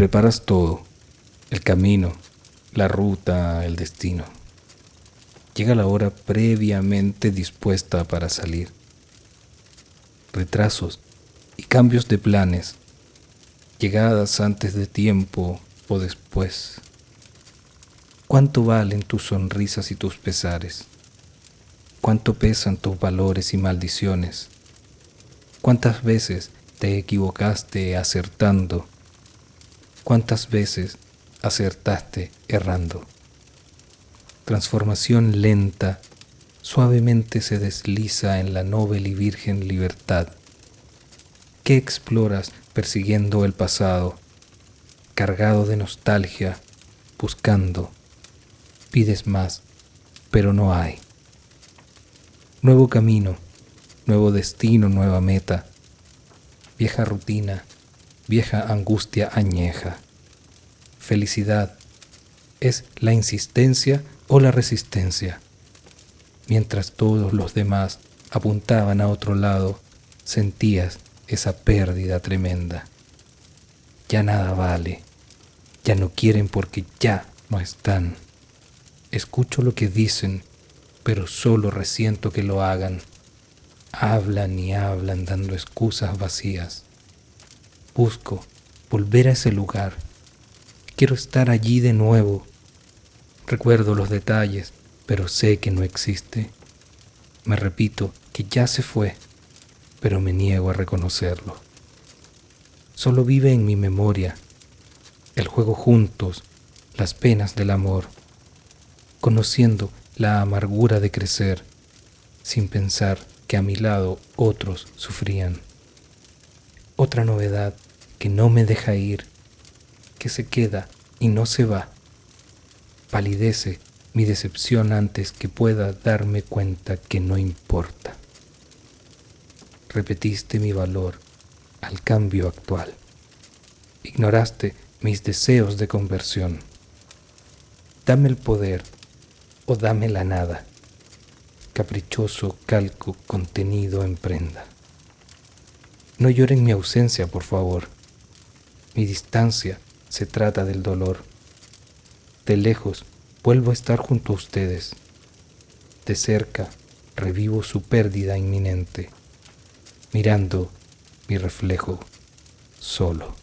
preparas todo, el camino, la ruta, el destino. Llega la hora previamente dispuesta para salir. Retrasos y cambios de planes, llegadas antes de tiempo o después. ¿Cuánto valen tus sonrisas y tus pesares? ¿Cuánto pesan tus valores y maldiciones? ¿Cuántas veces te equivocaste acertando? ¿Cuántas veces acertaste errando? Transformación lenta suavemente se desliza en la noble y virgen libertad. ¿Qué exploras persiguiendo el pasado, cargado de nostalgia, buscando? Pides más, pero no hay. Nuevo camino, nuevo destino, nueva meta, vieja rutina, vieja angustia añeja. Felicidad es la insistencia o la resistencia. Mientras todos los demás apuntaban a otro lado, sentías esa pérdida tremenda. Ya nada vale, ya no quieren porque ya no están. Escucho lo que dicen, pero solo resiento que lo hagan. Hablan y hablan dando excusas vacías. Busco volver a ese lugar. Quiero estar allí de nuevo. Recuerdo los detalles, pero sé que no existe. Me repito que ya se fue, pero me niego a reconocerlo. Solo vive en mi memoria el juego juntos, las penas del amor, conociendo la amargura de crecer, sin pensar que a mi lado otros sufrían. Otra novedad que no me deja ir, que se queda y no se va. Palidece mi decepción antes que pueda darme cuenta que no importa. Repetiste mi valor al cambio actual. Ignoraste mis deseos de conversión. Dame el poder o dame la nada caprichoso calco contenido en prenda. No lloren mi ausencia, por favor. Mi distancia se trata del dolor. De lejos vuelvo a estar junto a ustedes. De cerca revivo su pérdida inminente, mirando mi reflejo solo.